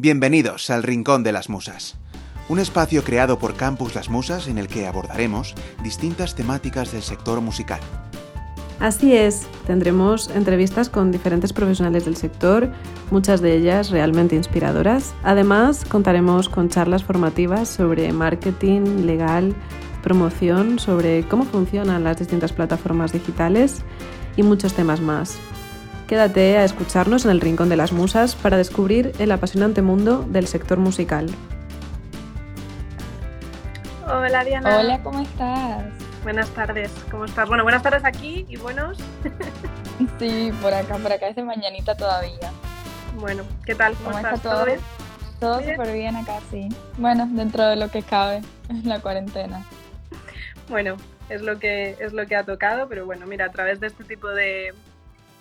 Bienvenidos al Rincón de las Musas, un espacio creado por Campus Las Musas en el que abordaremos distintas temáticas del sector musical. Así es, tendremos entrevistas con diferentes profesionales del sector, muchas de ellas realmente inspiradoras. Además, contaremos con charlas formativas sobre marketing, legal, promoción, sobre cómo funcionan las distintas plataformas digitales y muchos temas más. Quédate a escucharnos en el Rincón de las Musas para descubrir el apasionante mundo del sector musical. Hola Diana. Hola, ¿cómo estás? Buenas tardes, ¿cómo estás? Bueno, buenas tardes aquí y buenos. sí, por acá, por acá es de mañanita todavía. Bueno, ¿qué tal? ¿Cómo, estás? Está todo? ¿Todo súper bien acá, sí. Bueno, dentro de lo que cabe en la cuarentena. Bueno, es lo que es lo que ha tocado, pero bueno, mira, a través de este tipo de,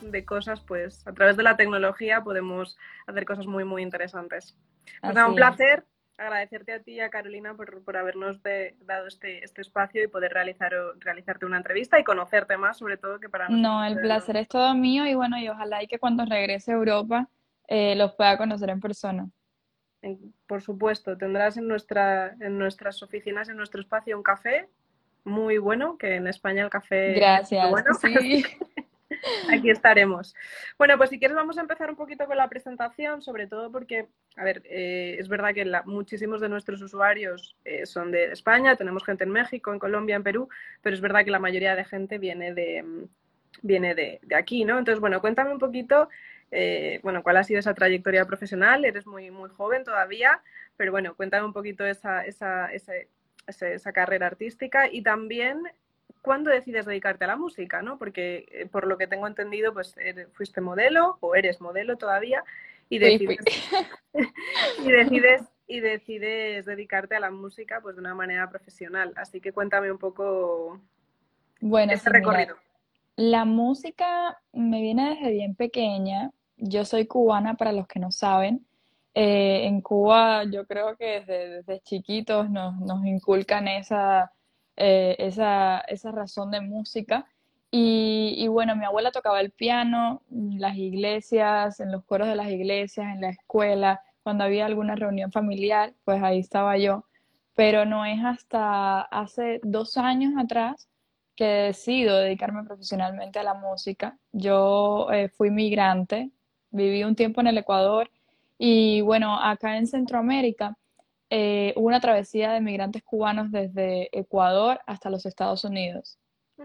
de cosas, pues a través de la tecnología podemos hacer cosas muy, muy interesantes. Pues nada, un placer agradecerte a ti y a Carolina por, por habernos dado este, este espacio y poder realizar, realizarte una entrevista y conocerte más, sobre todo que para nosotros. No, el placer es todo mío y bueno, y ojalá y que cuando regrese a Europa eh, los pueda conocer en persona. por supuesto, tendrás en, nuestra, en nuestras oficinas, en nuestro espacio, un café muy bueno, que en España el café Gracias, es bueno. Sí. Aquí estaremos. Bueno, pues si quieres vamos a empezar un poquito con la presentación, sobre todo porque, a ver, eh, es verdad que muchísimos de nuestros usuarios eh, son de España, tenemos gente en México, en Colombia, en Perú, pero es verdad que la mayoría de gente viene de, viene de, aquí, ¿no? Entonces, bueno, cuéntame un poquito, eh, bueno, cuál ha sido esa trayectoria profesional, eres muy, muy joven todavía, pero bueno, cuéntame un poquito esa, esa, esa, esa carrera artística y también cuándo decides dedicarte a la música, ¿no? Porque eh, por lo que tengo entendido, pues fuiste modelo o eres modelo todavía y decides, y decides y decides dedicarte a la música pues de una manera profesional. Así que cuéntame un poco bueno, ese recorrido. la música me viene desde bien pequeña. Yo soy cubana, para los que no saben. Eh, en Cuba yo creo que desde, desde chiquitos nos, nos inculcan esa eh, esa, esa, razón de música. Y, bueno, mi abuela tocaba el piano en las iglesias, en los coros de las iglesias, en la escuela, cuando había alguna reunión familiar, pues ahí estaba yo. Pero no es hasta hace dos años atrás que decido dedicarme profesionalmente a la música. Yo eh, fui migrante, viví un tiempo en el Ecuador y bueno, acá en Centroamérica eh, hubo una travesía de migrantes cubanos desde Ecuador hasta los Estados Unidos.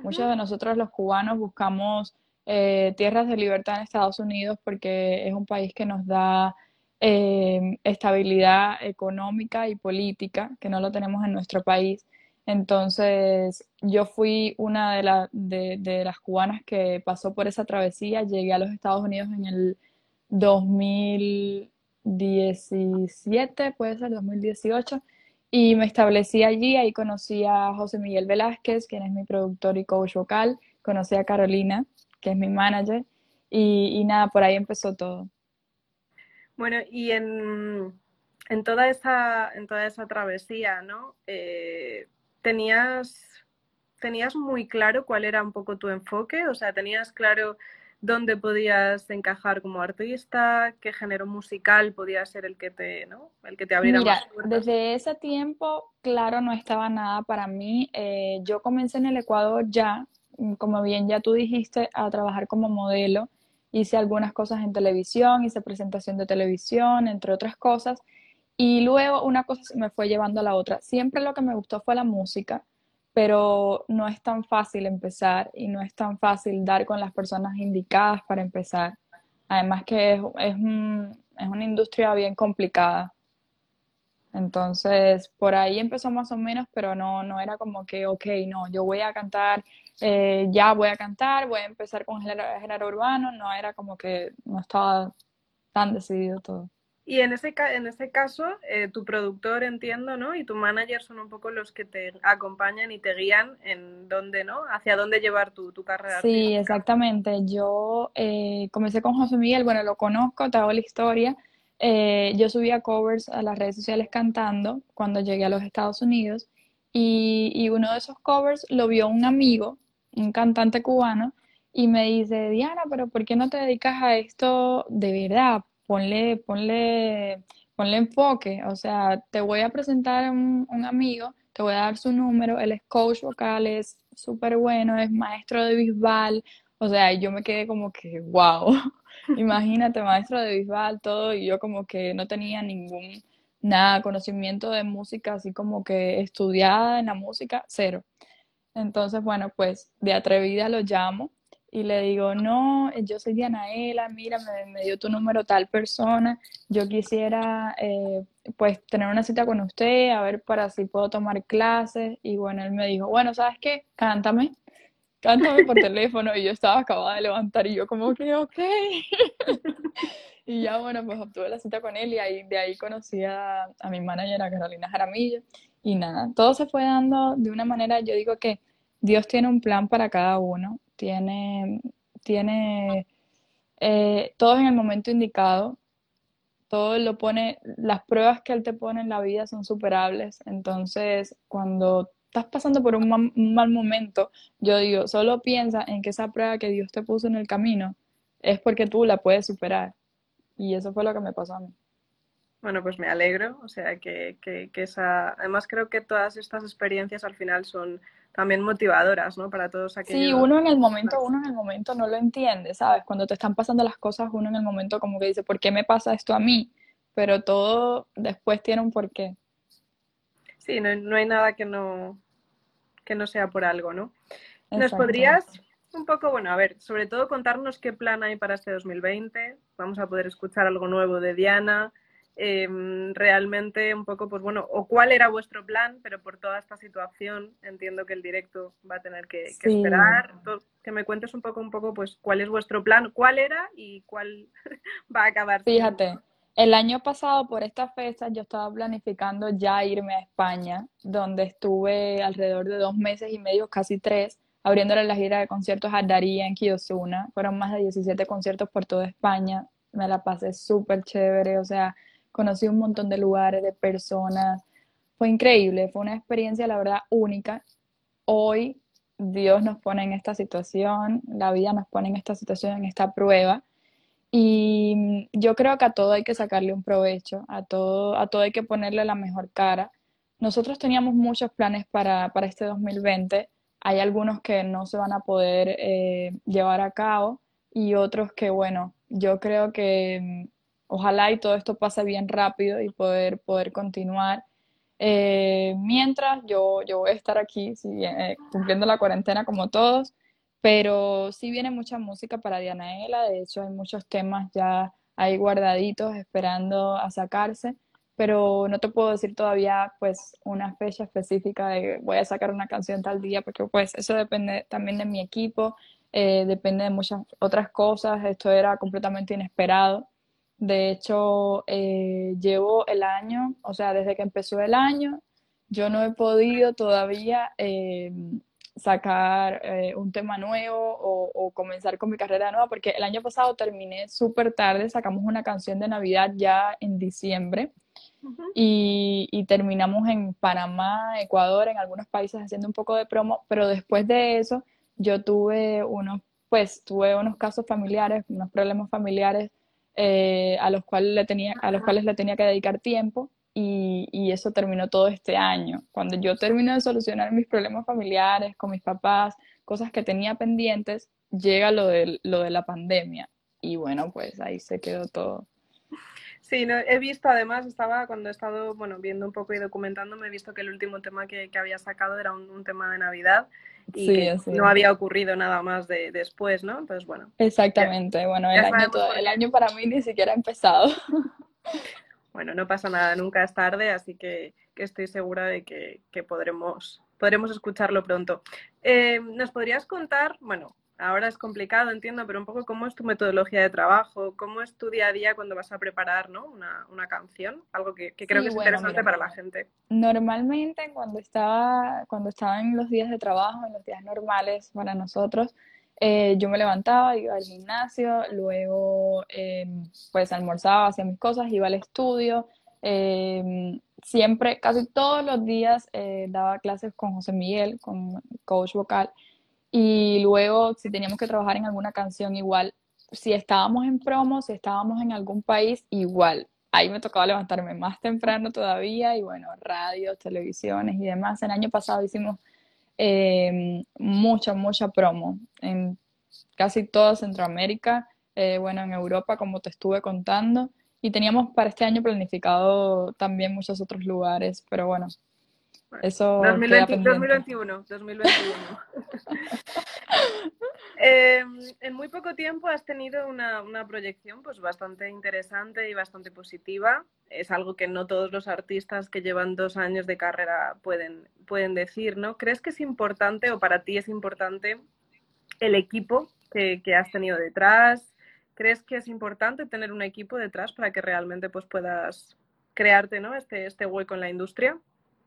Muchos de nosotros los cubanos buscamos eh, tierras de libertad en Estados Unidos porque es un país que nos da eh, estabilidad económica y política, que no lo tenemos en nuestro país. Entonces, yo fui una de, de, de, las cubanas que pasó por esa travesía, llegué a los Estados Unidos en el 2000, 17, puede ser 2018, y me establecí allí, ahí conocí a José Miguel Velázquez, quien es mi productor y coach vocal, conocí a Carolina, que es mi manager, y, nada, por ahí empezó todo. Bueno, y en, en, toda, esa, en toda esa travesía, ¿no? Eh, ¿tenías, ¿Tenías muy claro cuál era un poco tu enfoque? O sea, ¿tenías claro dónde podías encajar como artista, qué género musical podía ser el que te, ¿no? el que te abriera Mira, desde ese tiempo, claro, no estaba nada para mí. Eh, yo comencé en el Ecuador ya, mm, como bien ya tú dijiste, a trabajar como modelo. Hice algunas cosas en televisión, hice presentación de televisión, entre otras cosas. Y luego una cosa me fue llevando a la otra. Siempre lo que me gustó fue la música pero no es tan fácil empezar y no es tan fácil dar con las personas indicadas para empezar. Además que es, es, es una industria bien complicada. Entonces, por ahí empezó más o menos, pero no, no era como que, ok, no, yo voy a cantar, eh, ya voy a cantar, voy a empezar con género, género urbano, no era como que no estaba tan decidido todo. Y en ese, en ese caso, eh, tu productor, entiendo, ¿no? Y tu manager son un poco los que te acompañan y te guían en dónde, ¿no? Hacia dónde llevar tu, tu carrera. Sí, exactamente. Yo eh, comencé con José Miguel, bueno, lo conozco, te hago la historia. Eh, yo subía covers a las redes sociales cantando cuando llegué a los Estados Unidos y, y uno de esos covers lo vio un amigo, un cantante cubano, y me dice, Diana, pero ¿por qué no te dedicas a esto de verdad? Ponle, ponle ponle enfoque, o sea, te voy a presentar un amigo, te voy a dar su número, él es coach vocal, es súper bueno, es maestro de Bisbal, o sea, yo me quedé como que, wow, imagínate, maestro de Bisbal, todo, y yo como que no tenía ningún, nada, conocimiento de música, así como que estudiada en la música, cero. Entonces, bueno, pues de atrevida lo llamo y le digo, no, yo soy Dianaela, mira, me, me dio tu número tal persona, yo quisiera eh, pues tener una cita con usted, a ver para si puedo tomar clases. Y bueno, él me dijo, bueno, ¿sabes qué? Cántame, cántame por teléfono. Y yo estaba acabada de levantar y yo como que, ok. y ya bueno, pues obtuve la cita con él y ahí, de ahí conocí a, a mi manager, a Carolina Jaramillo. Y nada, todo se fue dando de una manera, yo digo que Dios tiene un plan para cada uno, tiene, tiene eh, todos en el momento indicado, todo lo pone, las pruebas que Él te pone en la vida son superables, entonces cuando estás pasando por un, mal, momento, yo digo, solo piensa en que esa prueba que Dios te puso en el camino es porque tú la puedes superar. Y eso fue lo que me pasó a mí. Bueno, pues me alegro, o sea, que, que, esa... Además creo que todas estas experiencias al final son también motivadoras, ¿no? Para todos aquellos... Sí, uno en el momento, uno en el momento no lo entiende, ¿sabes? Cuando te están pasando las cosas, uno en el momento como que dice, ¿por qué me pasa esto a mí? Pero todo después tiene un porqué. Sí, no, no hay nada que no, que no sea por algo, ¿no? ¿Nos podrías un poco, bueno, a ver, sobre todo contarnos qué plan hay para este 2020? Vamos a poder escuchar algo nuevo de Diana, eh, realmente un poco, pues bueno, o cuál era vuestro plan, pero por toda esta situación entiendo que el directo va a tener que, que sí. esperar. Que me cuentes un poco, un poco, pues cuál es vuestro plan, cuál era y cuál va a acabar. Fíjate, el año pasado por estas fechas yo estaba planificando ya irme a España, donde estuve alrededor de dos meses y medio, casi tres, abriéndole la gira de conciertos a Daría en Kiosuna. Fueron más de 17 conciertos por toda España. Me la pasé súper chévere, o sea, conocí un montón de lugares, de personas. Fue increíble, fue una experiencia, la verdad, única. Hoy Dios nos pone en esta situación, la vida nos pone en esta situación, en esta prueba. Y yo creo que a todo hay que sacarle un provecho, a todo, a todo hay que ponerle la mejor cara. Nosotros teníamos muchos planes para, para este 2020. Hay algunos que no se van a poder eh, llevar a cabo y otros que, bueno, yo creo que ojalá y todo esto pase bien rápido y poder, poder continuar. Eh, mientras yo, yo voy a estar aquí sí, eh, cumpliendo la cuarentena como todos, pero sí viene mucha música para Dianaela, de hecho hay muchos temas ya ahí guardaditos esperando a sacarse, pero no te puedo decir todavía pues una fecha específica de voy a sacar una canción tal día, porque pues eso depende también de mi equipo, eh, depende de muchas otras cosas, esto era completamente inesperado. De hecho, eh, llevo el año, o sea, desde que empezó el año, yo no he podido todavía eh, sacar eh, un tema nuevo o, o, comenzar con mi carrera nueva, porque el año pasado terminé súper tarde, sacamos una canción de Navidad ya en diciembre uh -huh. y, y, terminamos en Panamá, Ecuador, en algunos países haciendo un poco de promo, pero después de eso yo tuve unos, pues, tuve unos casos familiares, unos problemas familiares eh, a, los cuales le tenía, a los cuales le tenía que dedicar tiempo y, y, eso terminó todo este año. Cuando yo terminé de solucionar mis problemas familiares con mis papás, cosas que tenía pendientes, llega lo de, lo de la pandemia y bueno, pues ahí se quedó todo. Sí, no, he visto además, estaba cuando he estado bueno, viendo un poco y documentándome, he visto que el último tema que, que había sacado era un, un tema de Navidad y sí, que sí. no había ocurrido nada más de, después, ¿no? Entonces, bueno. Exactamente, ya, bueno, el año, todo, el año para mí ni siquiera ha empezado. Bueno, no pasa nada, nunca es tarde, así que, que estoy segura de que, que, podremos, podremos escucharlo pronto. Eh, ¿Nos podrías contar, bueno, ahora es complicado, entiendo, pero un poco cómo es tu metodología de trabajo, cómo es tu día a día cuando vas a preparar ¿no? una, una canción, algo que, que creo sí, que es bueno, interesante mira, para la gente. Normalmente cuando estaba, cuando estaba en los días de trabajo, en los días normales para nosotros, eh, yo me levantaba, iba al gimnasio, luego eh, pues almorzaba, hacía mis cosas, iba al estudio, eh, siempre, casi todos los días eh, daba clases con José Miguel, con coach vocal, y luego, si teníamos que trabajar en alguna canción, igual, si estábamos en promo, si estábamos en algún país, igual. ahí me tocaba levantarme más temprano todavía y bueno, radios, televisiones y demás. El año pasado hicimos eh, mucha, mucha promo en casi toda Centroamérica, eh, bueno, en Europa, como te estuve contando, y teníamos para este año planificado también muchos otros lugares, pero bueno, eso 2021, 2021. Em, en muy poco tiempo has tenido una, proyección pues bastante interesante y bastante positiva. Es algo que no todos los artistas que llevan dos años de carrera pueden, pueden decir, ¿no? ¿Crees que es importante o para ti es importante el equipo que, has tenido detrás? ¿Crees que es importante tener un equipo detrás para que realmente pues, puedas crearte ¿no? este, este hueco en la industria?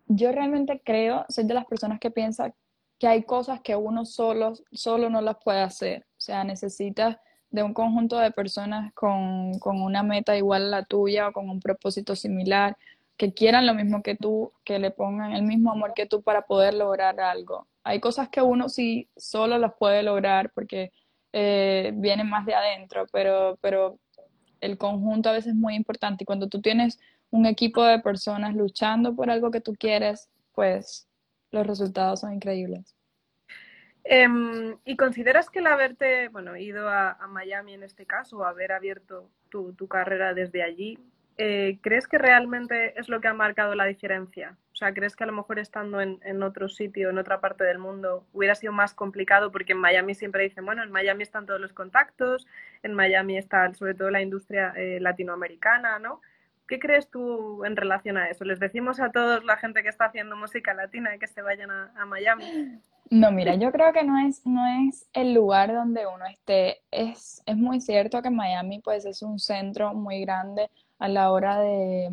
Yo realmente creo, soy de las personas que piensa que hay cosas que uno solo, solo no las puede hacer. O sea, necesitas de un conjunto de personas con, una meta igual a la tuya o con un propósito similar, que quieran lo mismo que tú, que le pongan el mismo amor que tú para poder lograr algo. Hay cosas que uno sí solo las puede lograr porque eh, vienen más de adentro, pero, pero el conjunto a veces es muy importante. Y cuando tú tienes un equipo de personas luchando por algo que tú quieres, pues los resultados son increíbles. Em, ¿Y consideras que el haberte bueno, ido a, Miami en este caso, haber abierto tu, carrera desde allí, eh, ¿crees que realmente es lo que ha marcado la diferencia? O sea, ¿crees que a lo mejor estando en, otro sitio, en otra parte del mundo, hubiera sido más complicado? Porque en Miami siempre dicen, bueno, en Miami están todos los contactos, en Miami está sobre todo la industria eh, latinoamericana, ¿no? ¿Qué crees tú en relación a eso? ¿Les decimos a todos la gente que está haciendo música latina que se vayan a, Miami? No, mira, yo creo que no es, no es el lugar donde uno esté. Es, es muy cierto que Miami pues es un centro muy grande a la hora de,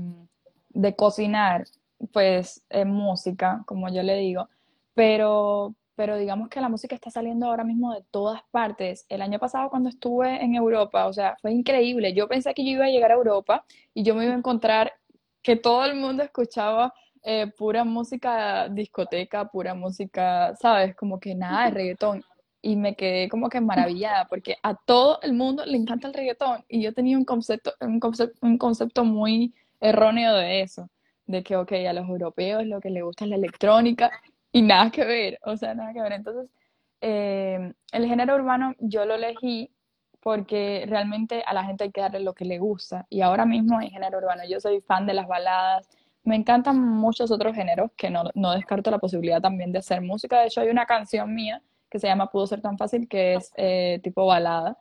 de cocinar, pues música, como yo le digo, pero, pero digamos que la música está saliendo ahora mismo de todas partes. El año pasado cuando estuve en Europa, o sea, fue increíble. Yo pensé que yo iba a llegar a Europa y yo me iba a encontrar que todo el mundo escuchaba eh, pura música discoteca, pura música, ¿sabes? Como que nada de reggaetón. Y me quedé como que maravillada porque a todo el mundo le encanta el reggaetón y yo tenía un concepto, un concepto, un concepto muy erróneo de eso, de que, ok, a los europeos lo que les gusta es la electrónica y nada que ver, o sea, nada que ver. Entonces, eh, el género urbano yo lo elegí porque realmente a la gente hay que darle lo que le gusta y ahora mismo en género urbano. Yo soy fan de las baladas, me encantan muchos otros géneros que no, no descarto la posibilidad también de hacer música, de hecho hay una canción mía que se llama Pudo ser tan fácil que es eh, tipo balada,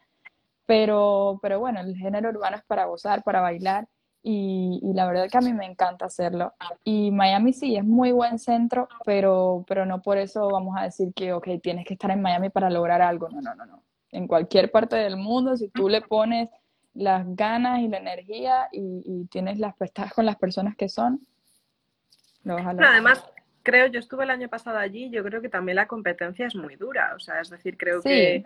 pero, pero bueno, el género urbano es para gozar, para bailar y, la verdad es que a mí me encanta hacerlo. Y Miami sí es muy buen centro, pero, pero no por eso vamos a decir que, ok, tienes que estar en Miami para lograr algo. No, no, no, no. En cualquier parte del mundo, si tú le pones las ganas y la energía y, tienes las estás con las personas que son, lo vas a lograr. además, creo, yo estuve el año pasado allí, yo creo que también la competencia es muy dura. O sea, es decir, creo que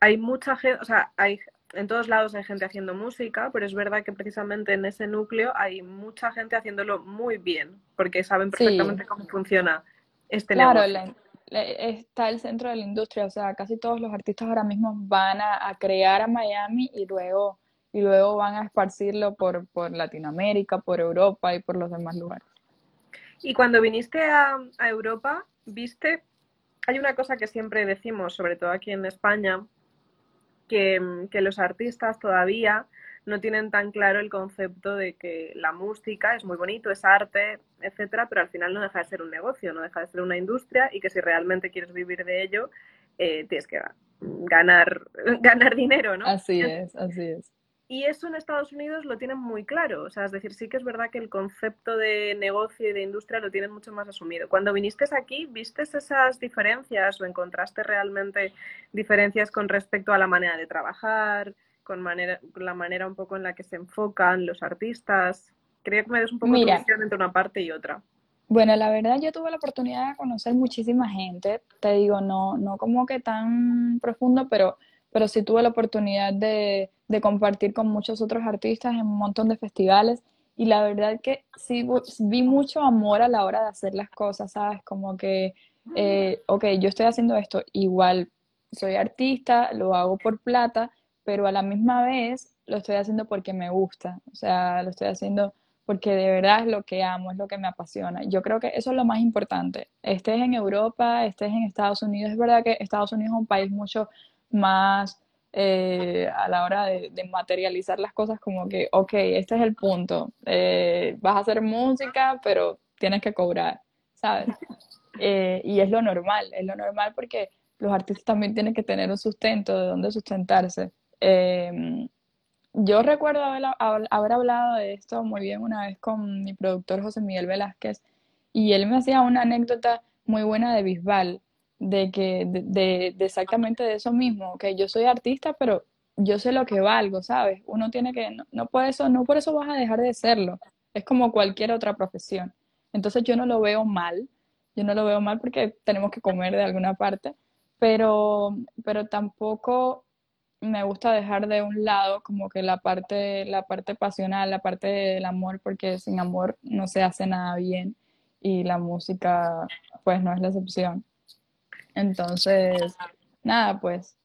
hay mucha gente, o sea, hay en todos lados hay gente haciendo música, pero es verdad que precisamente en ese núcleo hay mucha gente haciéndolo muy bien, porque saben perfectamente cómo funciona este claro, está el centro de la industria, o sea, casi todos los artistas ahora mismo van a, crear a Miami y luego, y luego van a esparcirlo por, por, Latinoamérica, por Europa y por los demás lugares. Y cuando viniste a, a Europa, viste, hay una cosa que siempre decimos, sobre todo aquí en España, que, los artistas todavía no tienen tan claro el concepto de que la música es muy bonito, es arte, etcétera, pero al final no deja de ser un negocio, no deja de ser una industria y que si realmente quieres vivir de ello, eh, tienes que ganar, ganar dinero, ¿no? Así es, así es. Y eso en Estados Unidos lo tienen muy claro. O sea, es decir, sí que es verdad que el concepto de negocio y de industria lo tienen mucho más asumido. Cuando viniste aquí, ¿viste esas diferencias o encontraste realmente diferencias con respecto a la manera de trabajar, con, manera, la manera un poco en la que se enfocan los artistas? Quería que me des un poco de visión entre una parte y otra. Bueno, la verdad yo tuve la oportunidad de conocer muchísima gente. Te digo, no, no como que tan profundo, pero pero sí tuve la oportunidad de, compartir con muchos otros artistas en un montón de festivales y la verdad que sí vi mucho amor a la hora de hacer las cosas, ¿sabes? Como que, eh, ok, yo estoy haciendo esto, igual soy artista, lo hago por plata, pero a la misma vez lo estoy haciendo porque me gusta, o sea, lo estoy haciendo porque de verdad es lo que amo, es lo que me apasiona. Yo creo que eso es lo más importante. Estés en Europa, estés en Estados Unidos, es verdad que Estados Unidos es un país mucho más eh, a la hora de, materializar las cosas como que, ok, este es el punto, eh, vas a hacer música, pero tienes que cobrar, ¿sabes? Eh, y es lo normal, es lo normal porque los artistas también tienen que tener un sustento, de dónde sustentarse. Em, yo recuerdo haber, haber, hablado de esto muy bien una vez con mi productor José Miguel Velázquez y él me hacía una anécdota muy buena de Bisbal, de que de, de, exactamente de eso mismo, que yo soy artista, pero yo sé lo que valgo, ¿sabes? Uno tiene que, no, no, por eso, no por eso vas a dejar de serlo, es como cualquier otra profesión. Entonces yo no lo veo mal, yo no lo veo mal porque tenemos que comer de alguna parte, pero, pero tampoco me gusta dejar de un lado como que la parte, la parte pasional, la parte del amor, porque sin amor no se hace nada bien y la música pues no es la excepción. Entonces, nada, pues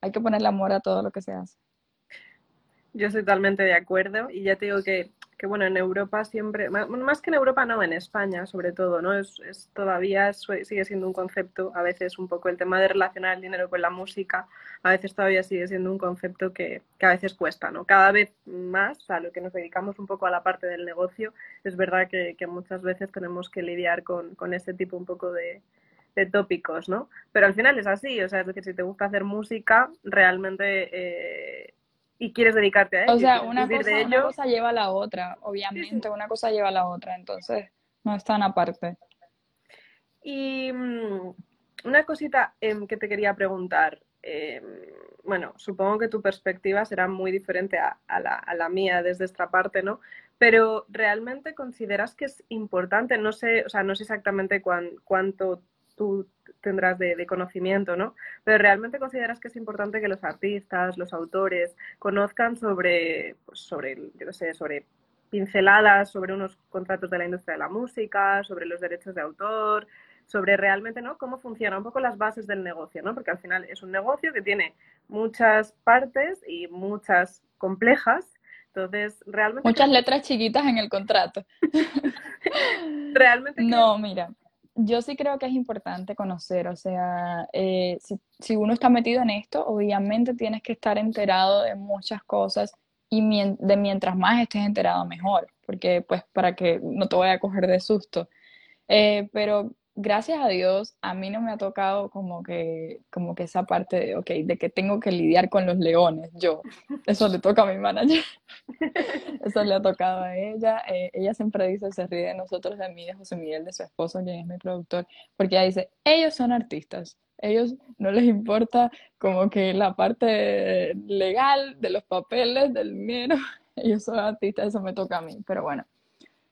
hay que ponerle amor a todo lo que se hace. Yo estoy totalmente de acuerdo y ya te digo que que bueno, en Europa siempre, más que en Europa no, en España sobre todo, ¿no? Es, todavía sigue siendo un concepto, a veces un poco el tema de relacionar el dinero con la música, a veces todavía sigue siendo un concepto que, a veces cuesta, ¿no? Cada vez más, a lo que nos dedicamos un poco a la parte del negocio, es verdad que, muchas veces tenemos que lidiar con, con este tipo un poco de, de tópicos, ¿no? Pero al final es así, o sea, es decir, si te gusta hacer música, realmente eh, y quieres dedicarte a ello. O sea, una cosa, lleva a la otra, obviamente, una cosa lleva a la otra, entonces no están aparte. Y mm, una cosita em, que te quería preguntar. Em, bueno, supongo que tu perspectiva será muy diferente a, la, mía desde esta parte, ¿no? Pero realmente consideras que es importante, no sé, o sea, no sé exactamente cuánto tú tendrás de, conocimiento, ¿no? Pero realmente consideras que es importante que los artistas, los autores, conozcan sobre, pues, sobre, yo sé, sobre pinceladas sobre unos contratos de la industria de la música, sobre los derechos de autor, sobre realmente ¿no? cómo funciona un poco las bases del negocio, ¿no? Porque al final es un negocio que tiene muchas partes y muchas complejas. Entonces, realmente. Muchas letras chiquitas en el contrato. realmente. No, mira yo sí creo que es importante conocer, o sea, eh, si, uno está metido en esto, obviamente tienes que estar enterado de muchas cosas y de mientras más estés enterado, mejor, porque pues para que no te vaya a coger de susto. Eh, pero gracias a Dios, a mí no me ha tocado como que, como que esa parte de, okay, de que tengo que lidiar con los leones, yo. Eso le toca a mi manager. Eso le ha tocado a ella. Eh, ella siempre dice, se ríe de nosotros, de mí, de José Miguel, de su esposo, quien es mi productor, porque ella dice, ellos son artistas. Ellos no les importa como que la parte legal de los papeles, del dinero. Ellos son artistas, eso me toca a mí. Pero bueno,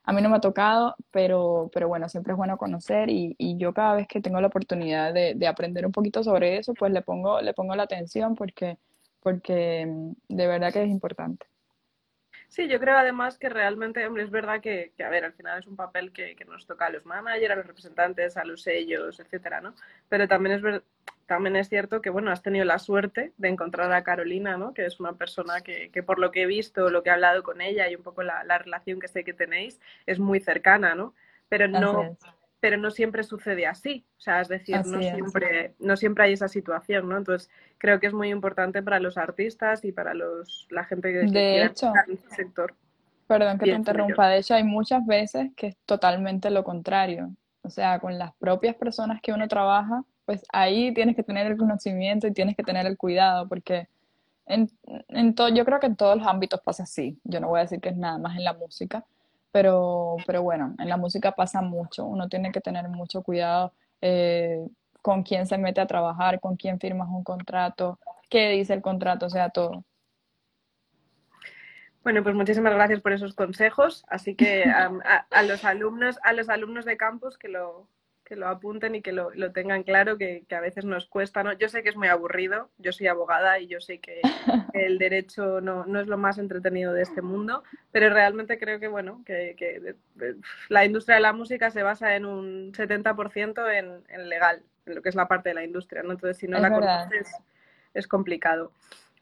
a mí no me ha tocado, pero, pero bueno, siempre es bueno conocer y, y yo cada vez que tengo la oportunidad de, de, aprender un poquito sobre eso, pues le pongo, le pongo la atención porque, porque mm, de verdad que es importante. Sí, yo creo además que realmente, hombre, es verdad que, que a ver, al final es un papel que, que, nos toca a los managers, a los representantes, a los sellos, etcétera, ¿no? Pero también es, verdad también es cierto que, bueno, has tenido la suerte de encontrar a Carolina, ¿no? Que es una persona que, que por lo que he visto, lo que he hablado con ella y un poco la, la relación que sé que tenéis, es muy cercana, ¿no? Pero no, pero no siempre sucede así. O sea, es decir, no, siempre, no siempre hay esa situación, ¿no? Entonces, creo que es muy importante para los artistas y para los, la gente que, de hecho, en este sector. Perdón que te interrumpa. De hecho, hay muchas veces que es totalmente lo contrario. O sea, con las propias personas que uno trabaja, pues ahí tienes que tener el conocimiento y tienes que tener el cuidado, porque en, en todo, yo creo que en todos los ámbitos pasa así. Yo no voy a decir que es nada más en la música, pero, pero bueno, en la música pasa mucho. Uno tiene que tener mucho cuidado eh, con quién se mete a trabajar, con quién firmas un contrato, qué dice el contrato, o sea, todo. Bueno, pues muchísimas gracias por esos consejos. Así que a, a, los alumnos, a los alumnos de campus que lo, que lo apunten y que lo, lo tengan claro, que, que, a veces nos cuesta. ¿no? Yo sé que es muy aburrido, yo soy abogada y yo sé que el derecho no, no es lo más entretenido de este mundo, pero realmente creo que, bueno, que, que la industria de la música se basa en un 70% en, en legal, en lo que es la parte de la industria, ¿no? Entonces, si no la conoces, es complicado.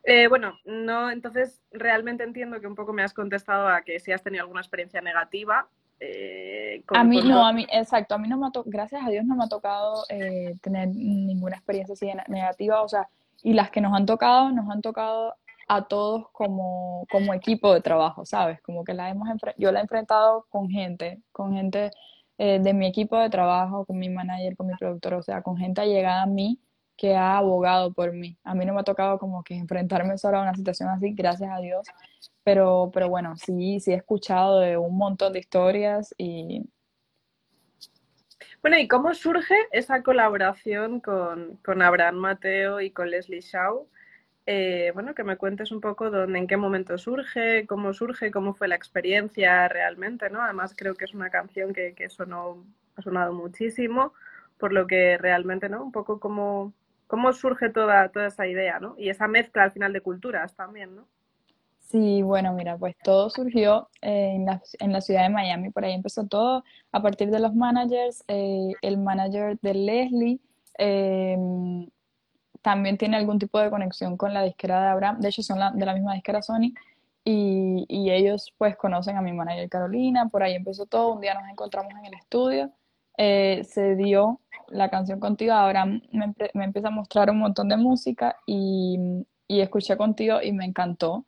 Eh, bueno, no, entonces realmente entiendo que un poco me has contestado a que si has tenido alguna experiencia negativa. Eh, a mí no, a mí, exacto, a mí no me ha tocado, gracias a Dios no me ha tocado eh, tener ninguna experiencia así negativa, o sea, y las que nos han tocado, nos han tocado a todos como, como equipo de trabajo, ¿sabes? Como que la hemos yo la he enfrentado con gente, con gente de mi equipo de trabajo, con mi manager, con mi productor, o sea, con gente allegada a mí que ha abogado por mí. A mí no me ha tocado como que enfrentarme solo a una situación así, gracias a Dios, pero, pero bueno, sí, sí he escuchado de un montón de historias y... Bueno, ¿y cómo surge esa colaboración con, con Abraham Mateo y con Leslie Shaw? Eh, bueno, que me cuentes un poco dónde, en qué momento surge, cómo surge, cómo fue la experiencia realmente, ¿no? Además creo que es una canción que, que sonó, ha sonado muchísimo, por lo que realmente, ¿no? Un poco como cómo surge toda, toda esa idea, ¿no? Y esa mezcla al final de culturas también, ¿no? Sí, bueno, mira, pues todo surgió en, la, en, la, ciudad de Miami, por ahí empezó todo. A partir de los managers, eh, el manager de Leslie em, también tiene algún tipo de conexión con la disquera de Abraham, de hecho son de la misma disquera Sony, y, y, ellos pues conocen a mi manager Carolina, por ahí empezó todo, un día nos encontramos en el estudio, eh, se dio la canción contigo, ahora me, me, empieza a mostrar un montón de música y, y escuché contigo y me encantó.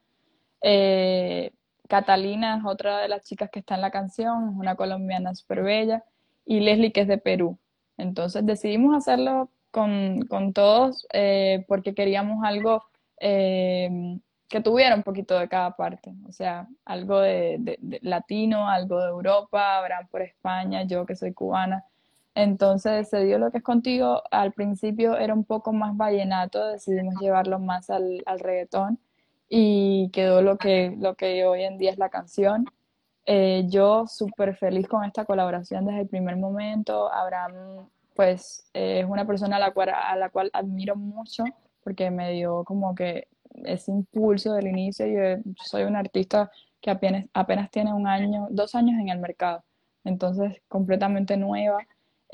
Eh, Catalina es otra de las chicas que está en la canción, es una colombiana súper bella, y Leslie que es de Perú. Entonces decidimos hacerlo con, con todos eh, porque queríamos algo eh, que tuviera un poquito de cada parte, o sea, algo de, de latino, algo de Europa, Abraham por España, yo que soy cubana. Entonces se dio lo que es contigo. Al principio era un poco más vallenato, decidimos llevarlo más al, al reggaetón y quedó lo que, lo que hoy en día es la canción. Eh, yo súper feliz con esta colaboración desde el primer momento. Abraham, pues, es una persona a la, cual, a la cual admiro mucho porque me dio como que ese impulso del inicio. Yo, soy una artista que apenas, apenas tiene un año, dos años en el mercado, entonces completamente nueva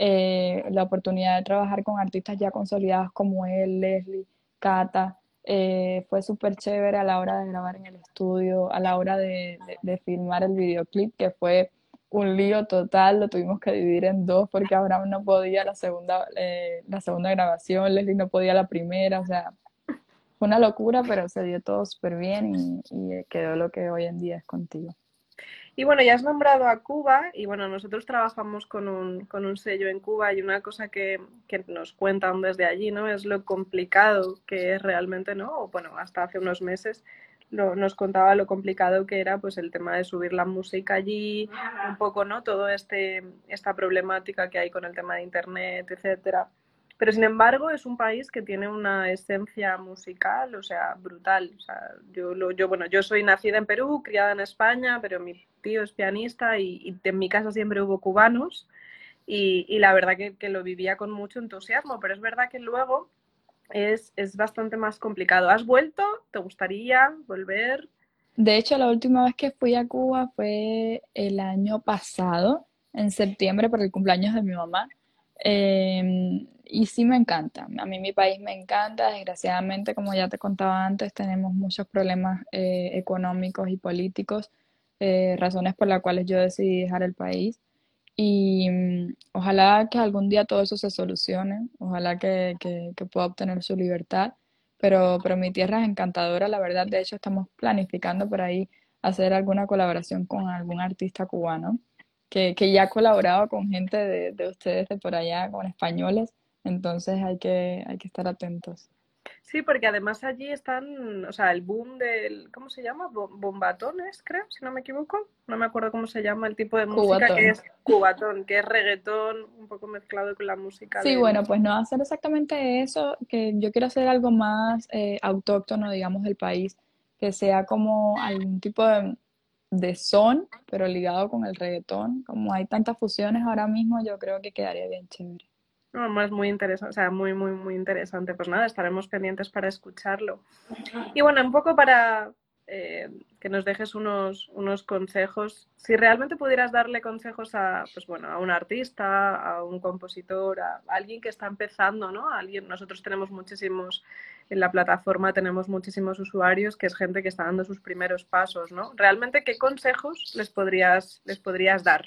eh, la oportunidad de trabajar con artistas ya consolidados como él, Leslie, Cata. Eh, fue súper chévere a la hora de grabar en el estudio, a la hora de, de, filmar el videoclip, que fue un lío total, lo tuvimos que dividir en dos porque Abraham no podía la segunda, eh, la segunda grabación, Leslie no podía la primera, o sea, fue una locura, pero se dio todo súper bien y, y quedó lo que hoy en día es contigo. Y bueno, ya has nombrado a Cuba y bueno, nosotros trabajamos con un, con un sello en Cuba y una cosa que, que, nos cuentan desde allí, ¿no? Es lo complicado que es realmente, ¿no? O bueno, hasta hace unos meses lo, nos contaba lo complicado que era pues el tema de subir la música allí, un poco, ¿no? Todo este, esta problemática que hay con el tema de internet, etcétera. Pero sin embargo es un país que tiene una esencia musical, o sea, brutal. O sea, yo, yo, bueno, yo soy nacida en Perú, criada en España, pero mi tío es pianista y, en mi casa siempre hubo cubanos y, la verdad que, que, lo vivía con mucho entusiasmo, pero es verdad que luego es, es bastante más complicado. ¿Has vuelto? ¿Te gustaría volver? De hecho, la última vez que fui a Cuba fue el año pasado, en septiembre, por el cumpleaños de mi mamá. Eh, y sí me encanta. A mí mi país me encanta. Desgraciadamente, como ya te contaba antes, tenemos muchos problemas eh, económicos y políticos, eh, razones por las cuales yo decidí dejar el país. Y mm, ojalá que algún día todo eso se solucione, ojalá que, que, que, pueda obtener su libertad. Pero, pero mi tierra es encantadora, la verdad. De hecho, estamos planificando por ahí hacer alguna colaboración con algún artista cubano que, que ya ha colaborado con gente de, de ustedes de por allá, con españoles. Entonces hay que, hay que estar atentos. Sí, porque además allí están, o sea, el boom del, ¿cómo se llama? Bombatones, creo, si no me equivoco. No me acuerdo cómo se llama el tipo de música que es cubatón, que es reggaetón, un poco mezclado con la música. Sí, bueno, pues no hacer exactamente eso, que yo quiero hacer algo más eh, autóctono, digamos, del país, que sea como algún tipo de, de son, pero ligado con el reggaetón. Como hay tantas fusiones ahora mismo, yo creo que quedaría bien chévere. No, es muy interesante, o sea, muy, muy, muy interesante. Pues nada, estaremos pendientes para escucharlo. Y bueno, un poco para eh, que nos dejes unos, unos consejos. Si realmente pudieras darle consejos a, pues bueno, a un artista, a un compositor, a alguien que está empezando, ¿no? alguien, nosotros tenemos muchísimos, en la plataforma tenemos muchísimos usuarios que es gente que está dando sus primeros pasos, ¿no? Realmente, ¿qué consejos les podrías, les podrías dar?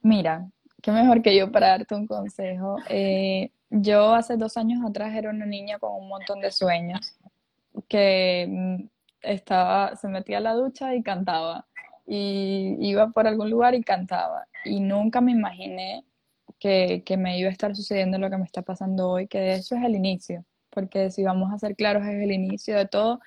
Mira, qué mejor que yo para darte un consejo. Eh, yo hace dos años atrás era una niña con un montón de sueños que estaba, se metía a la ducha y cantaba. Y iba por algún lugar y cantaba. Y nunca me imaginé que, que me iba a estar sucediendo lo que me está pasando hoy, que de eso es el inicio. Porque si vamos a ser claros, es el inicio de todo.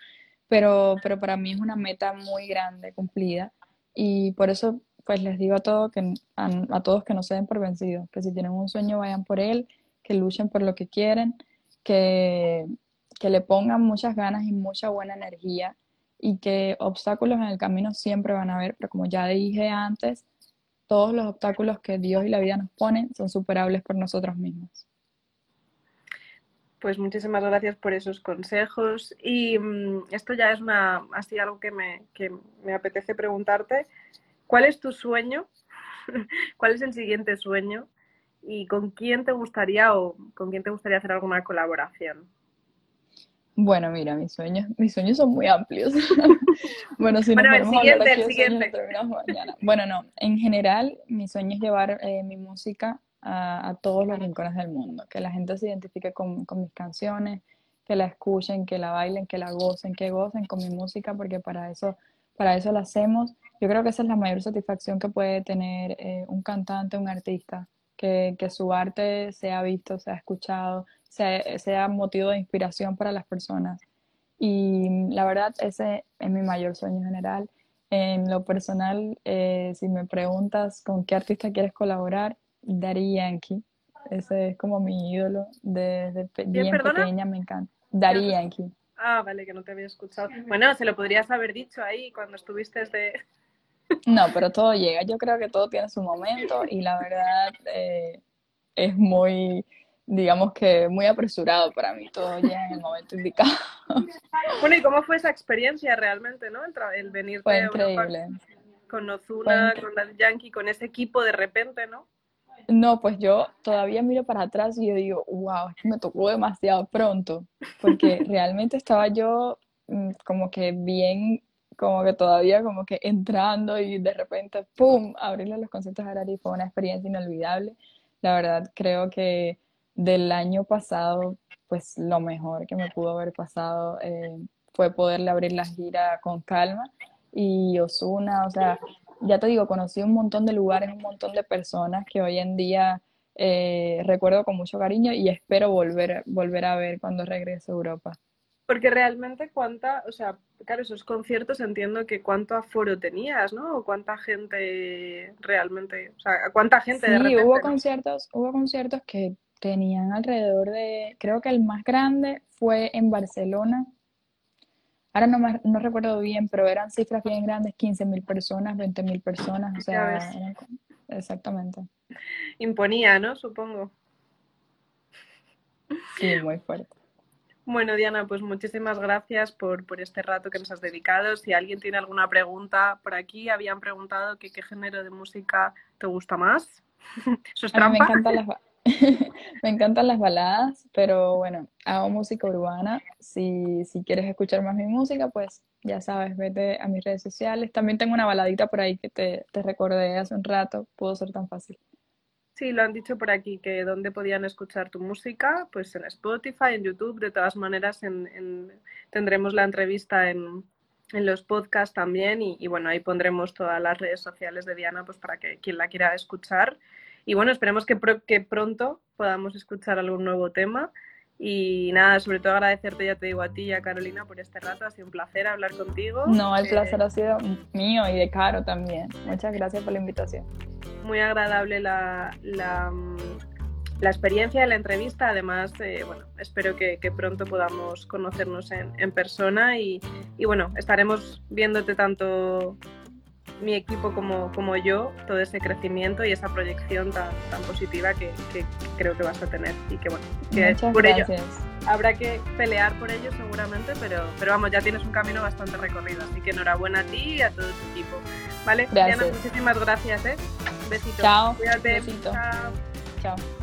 Pero, pero para mí es una meta muy grande, cumplida. Y por eso pues les digo a, todo que, a, todos que no se den por vencidos, que si tienen un sueño vayan por él, que luchen por lo que quieren, que, que le pongan muchas ganas y mucha buena energía y que obstáculos en el camino siempre van a haber, pero como ya dije antes, todos los obstáculos que Dios y la vida nos ponen son superables por nosotros mismos. Pues muchísimas gracias por esos consejos. Y mm, esto ya es una, así algo que me, que me apetece preguntarte. ¿Cuál es tu sueño? ¿Cuál es el siguiente sueño? ¿Y con quién te gustaría o con quién te gustaría hacer alguna colaboración? Bueno, mira, mis sueños, mis sueños son muy amplios. bueno, si bueno, el siguiente, el siguiente. Bueno, no, en general, mi sueño es llevar eh, mi música a, todos los rincones del mundo, que la gente se identifique con, con, mis canciones, que la escuchen, que la bailen, que la gocen, que gocen con mi música, porque para eso, para eso la hacemos. Yo creo que esa es la mayor satisfacción que puede tener eh, un cantante, un artista, que, que, su arte sea visto, sea escuchado, sea, sea motivo de inspiración para las personas. Y la verdad, ese es mi mayor sueño general. En lo personal, eh, si me preguntas con qué artista quieres colaborar, Daddy Yankee. Ese es como mi ídolo desde bien pequeña, me encanta. Daddy Yankee. Ah, vale, que no te había escuchado. Bueno, se lo podrías haber dicho ahí cuando estuviste de, no, pero todo llega. Yo creo que todo tiene su momento y la verdad eh, es muy, digamos que muy apresurado para mí. Todo llega en el momento indicado. Bueno, ¿y cómo fue esa experiencia realmente, no? El, venir fue increíble. con Ozuna, con la Yankee, con ese equipo de repente, ¿no? No, pues yo todavía miro para atrás y yo digo, wow, es que me tocó demasiado pronto, porque realmente estaba yo mm, como que bien como que todavía como que entrando y de repente, ¡pum!, abrirle los conciertos a Arari fue una experiencia inolvidable. La verdad, creo que del año pasado, pues lo mejor que me pudo haber pasado eh, fue poderle abrir la gira con calma y Osuna, o sea, ya te digo, conocí un montón de lugares, un montón de personas que hoy en día eh, recuerdo con mucho cariño y espero volver, volver a ver cuando regrese a Europa. Porque realmente cuánta, o sea, claro, esos conciertos entiendo que cuánto aforo tenías, ¿no? O cuánta gente realmente, o sea, cuánta gente de repente, hubo conciertos, hubo conciertos que tenían alrededor de, creo que el más grande fue en Barcelona. Ahora no, no recuerdo bien, pero eran cifras bien grandes, 15 mil personas, 20 mil personas, o sea, exactamente. Imponía, ¿no? Supongo. Sí, muy fuerte. Bueno, Diana, pues muchísimas gracias por, por, este rato que nos has dedicado. Si alguien tiene alguna pregunta por aquí, habían preguntado que qué género de música te gusta más. ¿Eso es trampa? me, encantan las, me encantan las baladas, pero bueno, hago música urbana. Si, si quieres escuchar más mi música, pues ya sabes, vete a mis redes sociales. También tengo una baladita por ahí que te, te recordé hace un rato. Pudo ser tan fácil. Sí, lo han dicho por aquí, que dónde podían escuchar tu música, pues en Spotify, en YouTube, de todas maneras en, tendremos la entrevista en, los podcasts también y, bueno, ahí pondremos todas las redes sociales de Diana pues para que quien la quiera escuchar. Y bueno, esperemos que, que pronto podamos escuchar algún nuevo tema. Y nada, sobre todo agradecerte, ya te digo, a ti y a Carolina por este rato. Ha sido un placer hablar contigo. No, el placer ha sido mío y de Caro también. Muchas gracias por la invitación muy agradable la, la, la experiencia de la entrevista. Además, eh, bueno, espero que, que, pronto podamos conocernos en, en persona y, y, bueno, estaremos viéndote tanto mi equipo como, como yo, todo ese crecimiento y esa proyección tan, tan positiva que, que, creo que vas a tener. Y que bueno, que por gracias. ello habrá que pelear por ello seguramente, pero, pero vamos, ya tienes un camino bastante recorrido, así que enhorabuena a ti y a todo tu equipo. ¿Vale? Gracias. Diana, muchísimas gracias, ¿eh? Besito. Chao. Cuídate. Besito. Chao. Chao.